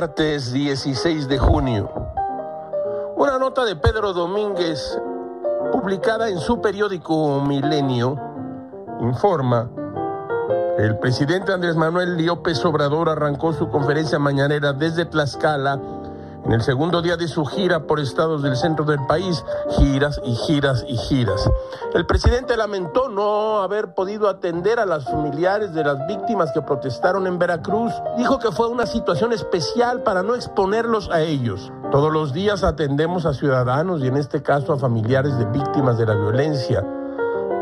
Martes 16 de junio. Una nota de Pedro Domínguez, publicada en su periódico Milenio, informa el presidente Andrés Manuel López Obrador arrancó su conferencia mañanera desde Tlaxcala en el segundo día de su gira por estados del centro del país, giras y giras y giras. El presidente lamentó no haber podido atender a las familiares de las víctimas que protestaron en Veracruz. Dijo que fue una situación especial para no exponerlos a ellos. Todos los días atendemos a ciudadanos y en este caso a familiares de víctimas de la violencia.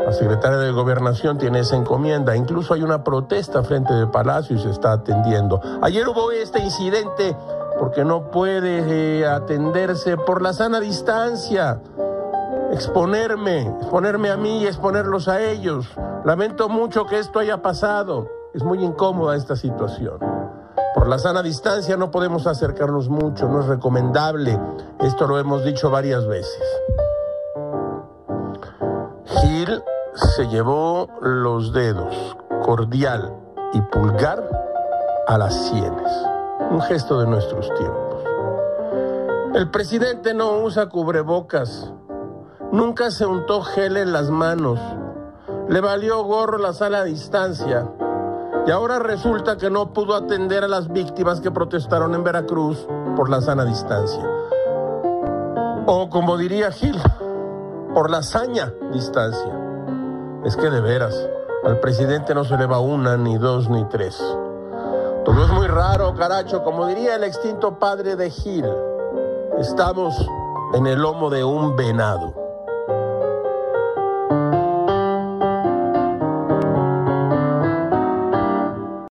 La secretaria de Gobernación tiene esa encomienda. Incluso hay una protesta frente del Palacio y se está atendiendo. Ayer hubo este incidente porque no puede eh, atenderse por la sana distancia. Exponerme, exponerme a mí y exponerlos a ellos. Lamento mucho que esto haya pasado. Es muy incómoda esta situación. Por la sana distancia no podemos acercarnos mucho, no es recomendable. Esto lo hemos dicho varias veces. Gil se llevó los dedos, cordial y pulgar, a las sienes un gesto de nuestros tiempos. El presidente no usa cubrebocas, nunca se untó gel en las manos, le valió gorro la sala a distancia y ahora resulta que no pudo atender a las víctimas que protestaron en Veracruz por la sana distancia. O como diría Gil, por la saña distancia. Es que de veras, al presidente no se le va una, ni dos, ni tres. Todo es muy raro, caracho. Como diría el extinto padre de Gil, estamos en el lomo de un venado.